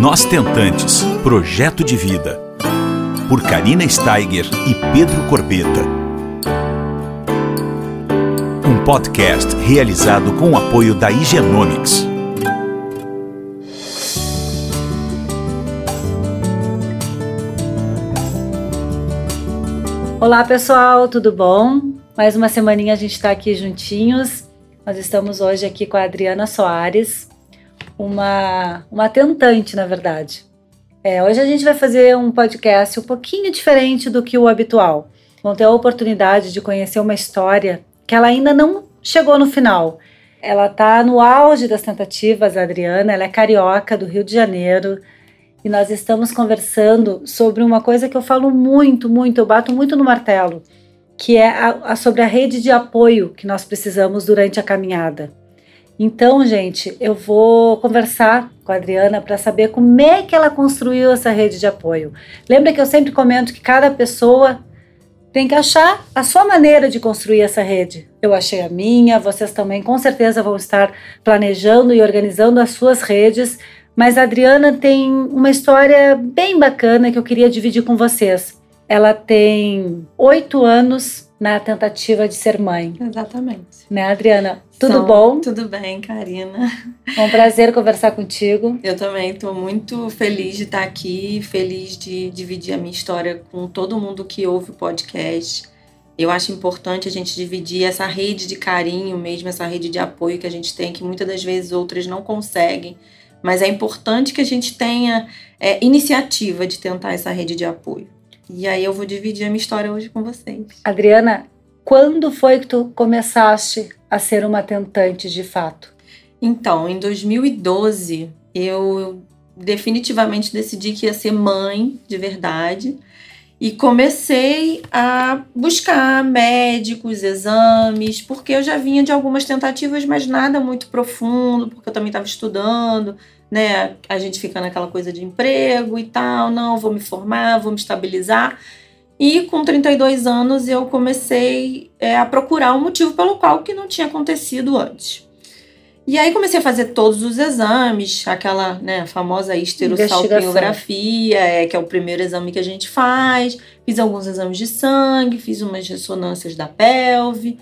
Nós Tentantes Projeto de Vida. Por Karina Steiger e Pedro Corbeta. Um podcast realizado com o apoio da Higienomics. Olá pessoal, tudo bom? Mais uma semaninha a gente está aqui juntinhos. Nós estamos hoje aqui com a Adriana Soares, uma, uma tentante, na verdade. É, hoje a gente vai fazer um podcast um pouquinho diferente do que o habitual. Vão ter a oportunidade de conhecer uma história que ela ainda não chegou no final. Ela está no auge das tentativas, a Adriana. Ela é carioca do Rio de Janeiro. E nós estamos conversando sobre uma coisa que eu falo muito, muito, eu bato muito no martelo, que é a, a sobre a rede de apoio que nós precisamos durante a caminhada. Então, gente, eu vou conversar com a Adriana para saber como é que ela construiu essa rede de apoio. Lembra que eu sempre comento que cada pessoa tem que achar a sua maneira de construir essa rede. Eu achei a minha, vocês também com certeza vão estar planejando e organizando as suas redes, mas a Adriana tem uma história bem bacana que eu queria dividir com vocês. Ela tem oito anos na tentativa de ser mãe. Exatamente. Né, Adriana? Tudo São- bom? Tudo bem, Karina. É um prazer conversar contigo. Eu também estou muito feliz de estar aqui, feliz de dividir a minha história com todo mundo que ouve o podcast. Eu acho importante a gente dividir essa rede de carinho mesmo, essa rede de apoio que a gente tem, que muitas das vezes outras não conseguem. Mas é importante que a gente tenha é, iniciativa de tentar essa rede de apoio. E aí eu vou dividir a minha história hoje com vocês. Adriana, quando foi que tu começaste a ser uma tentante de fato? Então, em 2012, eu definitivamente decidi que ia ser mãe de verdade e comecei a buscar médicos, exames, porque eu já vinha de algumas tentativas, mas nada muito profundo, porque eu também estava estudando, né? A gente fica naquela coisa de emprego e tal, não, vou me formar, vou me estabilizar. E com 32 anos eu comecei é, a procurar um motivo pelo qual que não tinha acontecido antes. E aí comecei a fazer todos os exames, aquela né, famosa histerosalpingografia, é, que é o primeiro exame que a gente faz. Fiz alguns exames de sangue, fiz umas ressonâncias da pelve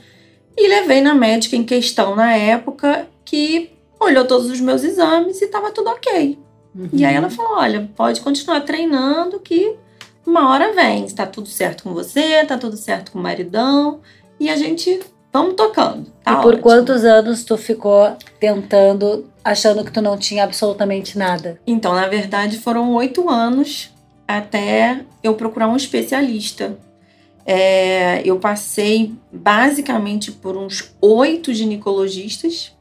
e levei na médica em questão na época que olhou todos os meus exames e estava tudo ok. E aí ela falou: olha, pode continuar treinando que uma hora vem. Tá tudo certo com você, tá tudo certo com o maridão. E a gente vamos tocando. Tá e por ótimo. quantos anos tu ficou tentando, achando que tu não tinha absolutamente nada? Então, na verdade, foram oito anos até eu procurar um especialista. É, eu passei basicamente por uns oito ginecologistas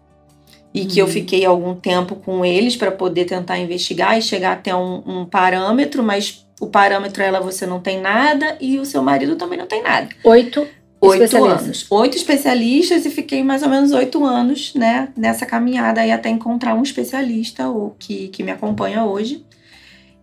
e que eu Uhum. fiquei algum tempo com eles para poder tentar investigar e chegar até um, um parâmetro, mas o parâmetro ela você não tem nada e o seu marido também não tem nada. Oito Oito anos. Oito especialistas e fiquei mais ou menos oito anos, né, nessa caminhada aí até encontrar um especialista o que, que me acompanha hoje.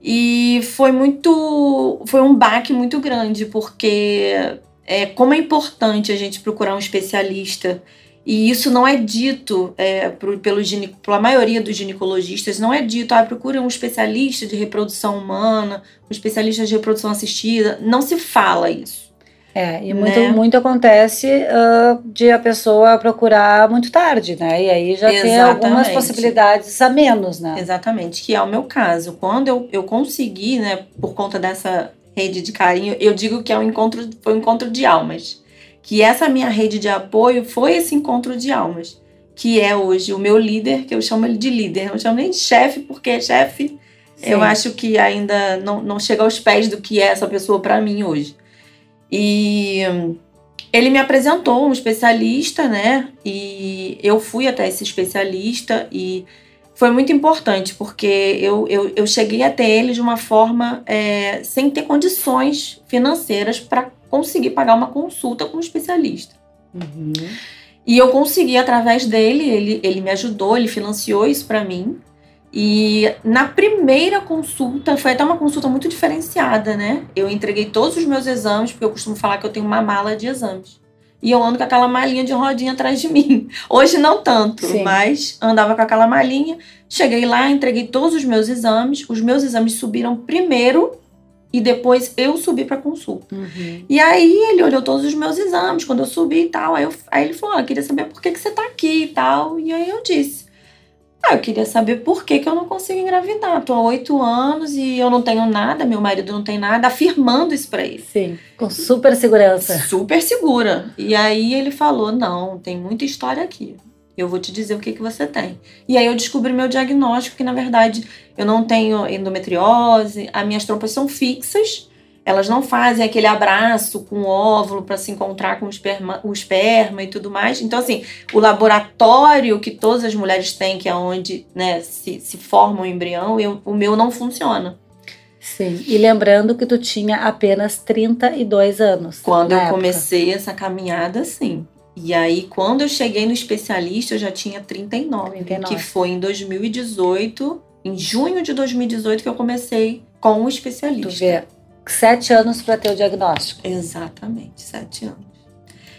E foi muito. Foi um baque muito grande, porque é, como é importante a gente procurar um especialista. E isso não é dito é, pro, pelo, pela maioria dos ginecologistas, não é dito, ah, procura um especialista de reprodução humana, um especialista de reprodução assistida. Não se fala isso. É, e muito, Né? muito acontece ah, de a pessoa procurar muito tarde, né? E aí já tem algumas Exatamente. possibilidades a menos, né? Exatamente, que é o meu caso. Quando eu, eu consegui, né, por conta dessa rede de carinho, eu digo que é um encontro, foi um encontro de almas. Que essa minha rede de apoio foi esse encontro de almas. Que é hoje o meu líder, que eu chamo ele de líder. Não chamo nem de chefe, porque chefe eu acho que ainda não, não chega aos pés do que é essa pessoa para mim hoje. E ele me apresentou um especialista, né? E eu fui até esse especialista e foi muito importante, porque eu, eu, eu cheguei até ele de uma forma é, sem ter condições financeiras para conseguir pagar uma consulta com um especialista. Uhum. E eu consegui através dele, ele, ele me ajudou, ele financiou isso para mim. E na primeira consulta, foi até uma consulta muito diferenciada, né? Eu entreguei todos os meus exames, porque eu costumo falar que eu tenho uma mala de exames. e eu ando com aquela malinha de rodinha atrás de mim. Hoje não tanto, Sim. mas andava com aquela malinha. Cheguei lá, entreguei todos os meus exames. Os meus exames subiram primeiro e depois eu subi para consulta. Uhum. E aí ele olhou todos os meus exames quando eu subi e tal. Aí, eu- aí ele falou: ah, queria saber por que, que você tá aqui e tal. E aí eu disse: Ah, eu queria saber por que, que eu não consigo engravidar. Tô há oito anos e eu não tenho nada, meu marido não tem nada, afirmando isso pra ele. Sim, com super segurança. Super segura. E aí ele falou: não, tem muita história aqui. Eu vou te dizer o que, que você tem. E aí eu descobri meu diagnóstico, que na verdade eu não tenho endometriose, as minhas trompas são fixas, elas não fazem aquele abraço com o óvulo para se encontrar com o esperma, o esperma e tudo mais. Então, assim, o laboratório que todas as mulheres têm, que é onde né, se, se forma o embrião, eu- o meu não funciona. Sim. E lembrando que tu tinha apenas 32 anos. Quando eu época. comecei essa caminhada, sim. E aí, quando eu cheguei no especialista, eu já tinha 39, 39. que foi em 2018, em junho de 2018, que eu comecei com o especialista. Tu vê, sete anos para ter o diagnóstico. Exatamente, sete anos.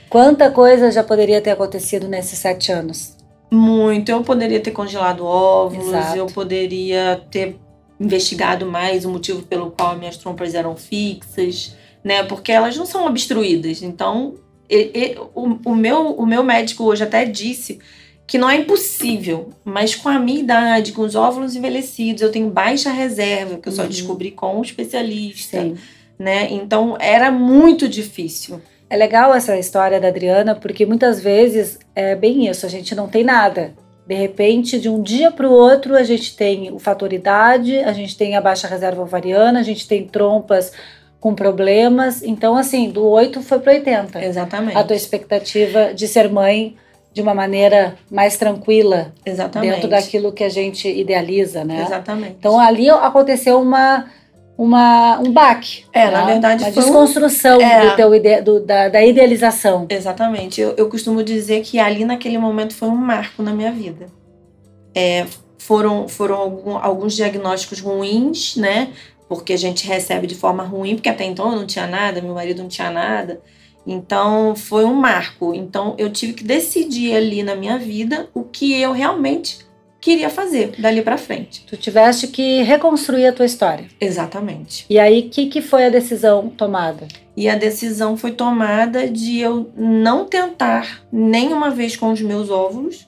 Quanta coisa já poderia ter acontecido nesses sete anos? Muito. Eu poderia ter congelado óvulos, Exato. eu poderia ter investigado mais o motivo pelo qual minhas trompas eram fixas, né? Porque elas não são obstruídas. Então, e- e- o, o meu, o meu médico hoje até disse que não é impossível, mas com a minha idade, com os óvulos envelhecidos, eu tenho baixa reserva, que eu só Uhum. descobri com o especialista, Sim. né? Então, era muito difícil. É legal essa história da Adriana, porque muitas vezes é bem isso, a gente não tem nada. De repente, de um dia para o outro, a gente tem o fator idade, a gente tem a baixa reserva ovariana, a gente tem trompas com problemas. Então, assim, do 8 foi para 80. Exatamente. A tua expectativa de ser mãe de uma maneira mais tranquila, Exatamente. dentro daquilo que a gente idealiza, né? Exatamente. Então, ali aconteceu uma, uma, um baque. É, na né? verdade, uma foi um- desconstrução É. do teu ide- do- da, da idealização. Exatamente. Eu, eu costumo dizer que ali naquele momento foi um marco na minha vida. É, foram foram algum- alguns diagnósticos ruins, né? Porque a gente recebe de forma ruim, porque até então eu não tinha nada, meu marido não tinha nada. Então foi um marco. Então eu tive que decidir ali na minha vida o que eu realmente queria fazer dali pra frente. Tu tiveste que reconstruir a tua história. Exatamente. E aí, que, que foi a decisão tomada? E a decisão foi tomada de eu não tentar nenhuma vez com os meus óvulos,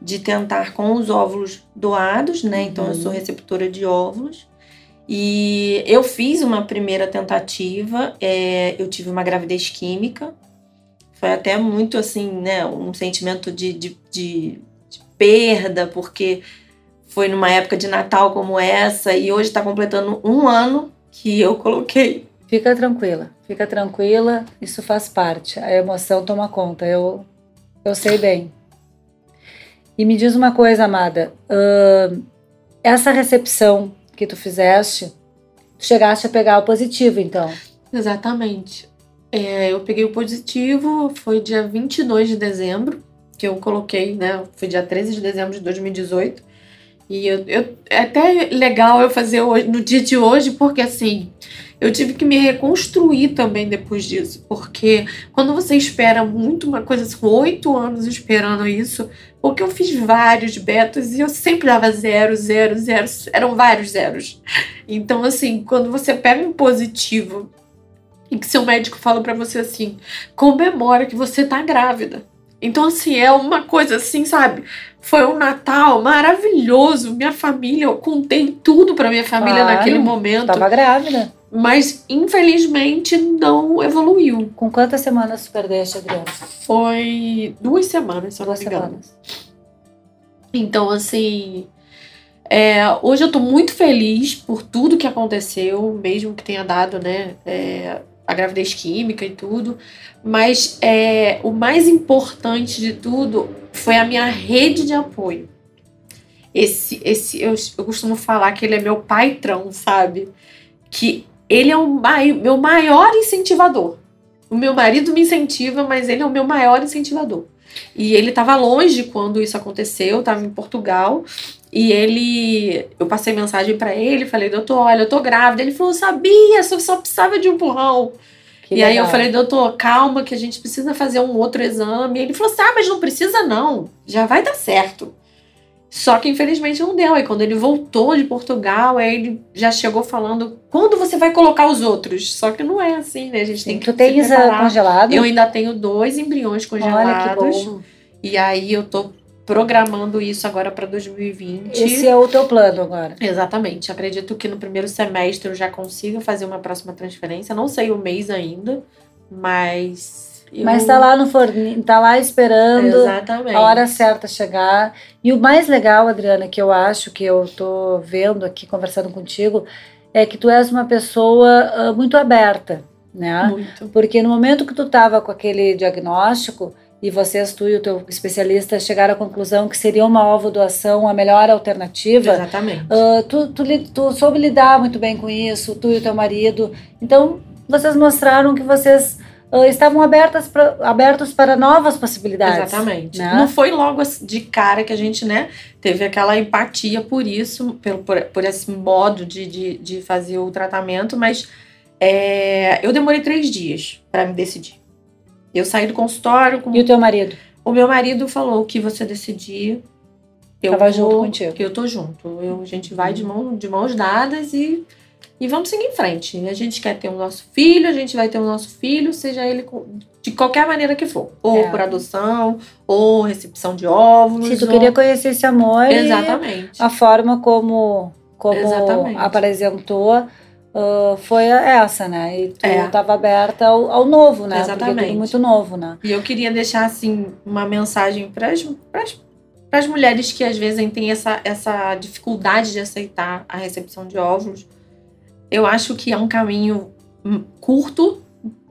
de tentar com os óvulos doados, né? Então eu Uhum. sou receptora de óvulos. E eu fiz uma primeira tentativa, é, eu tive uma gravidez química. Foi até muito assim, né? Um sentimento de, de, de- de perda, porque foi numa época de Natal como essa, e hoje está completando um ano que eu coloquei Fica tranquila, fica tranquila, isso faz parte. A emoção toma conta, eu, eu sei bem. E me diz uma coisa, amada. ahn, essa recepção que tu fizeste, tu chegaste a pegar o positivo, então. Exatamente. É, eu peguei o positivo, foi dia 22 de dezembro, que eu coloquei, né? Foi dia 13 de dezembro de 2018. E eu, eu- é até legal eu fazer hoje, no dia de hoje, porque assim, eu tive que me reconstruir também depois disso. Porque quando você espera muito uma coisa, assim, oito anos esperando isso, porque eu fiz vários betas e eu sempre dava zero, zero, zero, eram vários zeros. Então, assim, quando você pega um positivo e que seu médico fala pra você assim, comemora que você tá grávida. Então, assim, é uma coisa assim, sabe? Foi um Natal maravilhoso. Minha família, eu contei tudo pra minha família Claro, naquele momento. tava grávida. Mas, infelizmente, não evoluiu. Com quantas semanas tu perdeste, Adriana? Foi duas semanas, se eu não Duas me engano. semanas. Então, assim. é, hoje eu tô muito feliz por tudo que aconteceu, mesmo que tenha dado, né? é, a gravidez química e tudo. Mas é, o mais importante de tudo foi a minha rede de apoio. Esse, esse, eu, eu costumo falar que ele é meu patrão, sabe? Que ele é o mai, meu maior incentivador. O meu marido me incentiva, mas ele é o meu maior incentivador. E ele estava longe quando isso aconteceu, estava em Portugal. E ele, eu passei mensagem para ele, falei, doutor, olha, eu tô grávida. Ele falou, sabia, só, só precisava de um empurrão. Que e aí eu legal. falei, doutor, calma, que a gente precisa fazer um outro exame. E ele falou assim: ah, mas não precisa não, já vai dar certo. Só que infelizmente não deu. Aí quando ele voltou de Portugal, aí ele já chegou falando: quando você vai colocar os outros? Só que não é assim, né? A gente tem que Tu tens congelado? Eu ainda tenho dois embriões congelados. Olha que bom. E aí eu tô programando isso agora para 2020. Esse é o teu plano agora. Exatamente. Acredito que no primeiro semestre eu já consiga fazer uma próxima transferência. Não sei o mês ainda, mas. Mas tá lá no forninho, tá lá esperando Exatamente. a hora certa chegar. E o mais legal, Adriana, que eu acho que eu tô vendo aqui, conversando contigo, é que tu és uma pessoa ah, muito aberta, né? Muito. Porque no momento que tu tava com aquele diagnóstico e vocês, tu e o teu especialista, chegaram à conclusão que seria uma ovodoação a melhor alternativa, Exatamente. ah, tu, tu, tu soube lidar muito bem com isso, tu e o teu marido. Então, vocês mostraram que vocês ah, estavam abertas pra, abertos para novas possibilidades. Exatamente. né? Não foi logo de cara que a gente, né, teve aquela empatia por isso, pelo, por, por esse modo de, de, de fazer o tratamento, mas é, eu demorei três dias para me decidir. Eu saí do consultório com E o teu marido? O meu marido falou o que você decidir. Eu Tava vou, junto contigo. Eu tô junto. Eu, a gente vai de, mão, de mãos dadas e, e vamos seguir em frente. A gente quer ter o nosso filho, a gente vai ter o nosso filho, seja ele de qualquer maneira que for. Ou É. por adoção, ou recepção de óvulos. Se tu ou- queria conhecer esse amor Exatamente. a forma como, como Exatamente. apresentou ah, foi essa, né? E tu É. estava aberta ao, ao novo, né? Porque é Exatamente. tudo muito novo, né? E eu queria deixar, assim, uma mensagem para as mulheres que às vezes têm essa, essa dificuldade de aceitar a recepção de óvulos. Eu acho que é um caminho hum, curto,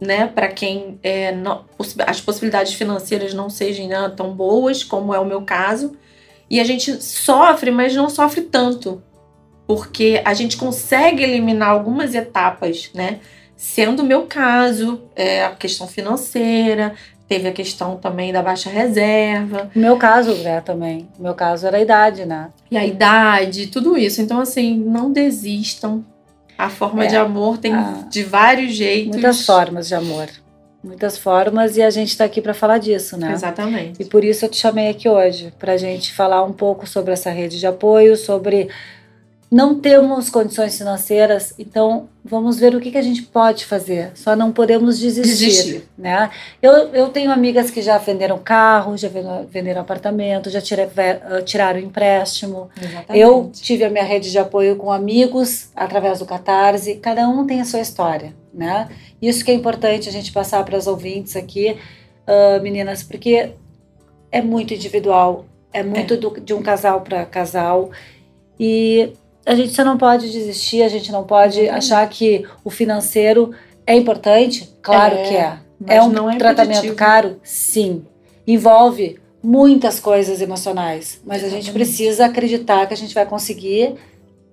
né, para quem é, não- as possibilidades financeiras não sejam né, tão boas, como é o meu caso. E a gente sofre, mas não sofre tanto. Porque a gente consegue eliminar algumas etapas, né? Sendo o meu caso, é, a questão financeira, teve a questão também da baixa reserva, meu caso, né, também. Meu caso era a idade, né? e a idade, tudo isso. Então, assim, não desistam. A forma É. de amor tem Ah. de vários jeitos. Muitas formas de amor. Muitas formas e a gente está aqui para falar disso, né? Exatamente. E por isso eu te chamei aqui hoje, para a gente falar um pouco sobre essa rede de apoio, sobre não temos condições financeiras, então vamos ver o que, que a gente pode fazer. Só não podemos desistir, Desistir. né? Eu, eu tenho amigas que já venderam carro, já venderam, apartamento, já tira- eh, tiraram empréstimo. Exatamente. Eu tive a minha rede de apoio com amigos através do Catarse. Cada um tem a sua história, né? Isso que é importante a gente passar para as ouvintes aqui, ah, meninas, porque é muito individual, é muito do- de um casal para casal e a gente só não pode desistir, a gente não pode Exatamente. achar que o financeiro é importante. Claro É, que é. É um é tratamento caro? Sim. Envolve muitas coisas emocionais, mas a gente Exatamente. precisa acreditar que a gente vai conseguir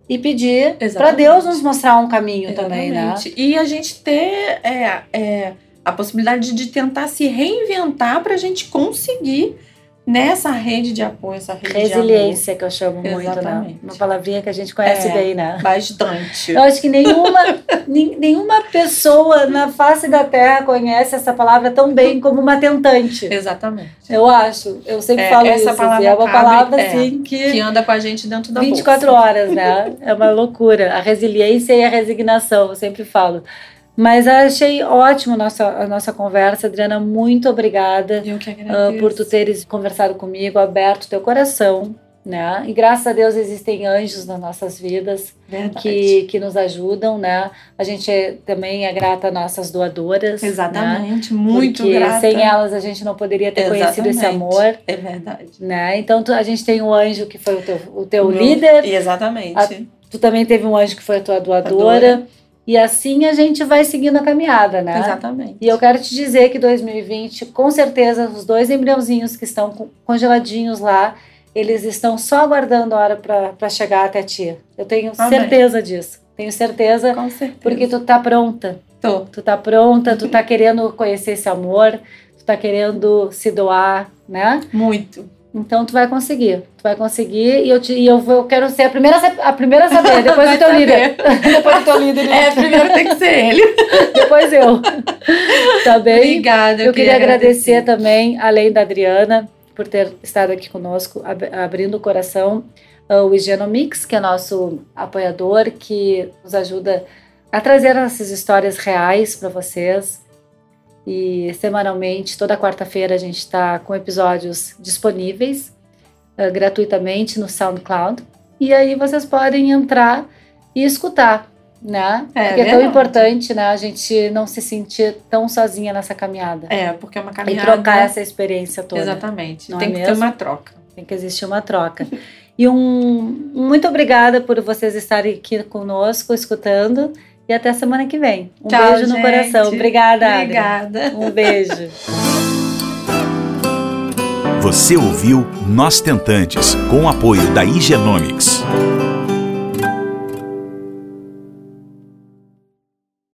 e pedir para Exatamente. Deus nos mostrar um caminho também, né? Exatamente. E a gente ter é, é, a possibilidade de tentar se reinventar para a gente conseguir nessa rede de apoio, essa rede Resiliência que eu chamo muito, né? Exatamente. Uma palavrinha que a gente conhece É. bem, né? de. Bastante. Eu acho que nenhuma, nenhuma pessoa na face da Terra conhece essa palavra tão bem como uma tentante. Exatamente. Eu acho. Eu sempre É, falo essa isso. assim, palavra é uma cabe- palavra é, assim que Que anda com a gente dentro da 24 bolsa. horas, né? É uma loucura. A resiliência e a resignação, eu sempre falo. Mas achei ótimo a nossa, a nossa conversa, Adriana. Muito obrigada ah, por tu teres conversado comigo, aberto teu coração, né? E graças a Deus existem anjos nas nossas vidas Verdade. que, que nos ajudam, né? A gente é- também é grata às nossas doadoras. Né? Exatamente. Muito Porque grata. sem elas a gente não poderia ter conhecido esse Exatamente. amor, É verdade. né? Então tu- a gente tem um anjo que foi o teu, o teu O meu- líder, Exatamente. A- Tu também teve um anjo que foi a tua doadora. Doadora. E assim a gente vai seguindo a caminhada, né? Exatamente. E eu quero te dizer que 2020, com certeza, os dois embriãozinhos que estão co- congeladinhos lá, eles estão só aguardando a hora para chegar até ti. Eu tenho Amém. certeza disso. Tenho certeza, Com certeza. porque tu tá pronta. Tô. Tu tá pronta, tu tá querendo conhecer esse amor, tu tá querendo se doar, né? Muito. Então tu vai conseguir. Tu vai conseguir e eu, te, e eu, vou- eu quero ser a primeira, a primeira a saber, depois do teu líder. depois do teu líder. É, primeiro tem que ser ele. Depois eu. Tá bem? Obrigada. Eu, queria agradecer, também, além da Adriana, por ter estado aqui conosco, ab- abrindo o coração, ah, o Higienomix, que é nosso apoiador, que nos ajuda a trazer essas histórias reais para vocês. E semanalmente, toda quarta-feira, a gente está com episódios disponíveis ah, gratuitamente no SoundCloud. E aí vocês podem entrar e escutar, né? É, Porque é tão importante, né? A gente não se sentir tão sozinha nessa caminhada. É, porque é uma E caminhada. trocar essa experiência toda. Exatamente. Não tem é que mesmo? ter uma troca. Tem que existir uma troca. E um muito obrigada por vocês estarem aqui conosco, escutando. E até semana que vem. Um Tchau, beijo no gente. coração. Obrigada. Obrigada. Um beijo. Você ouviu Nós Tentantes, com o apoio da Higienomics.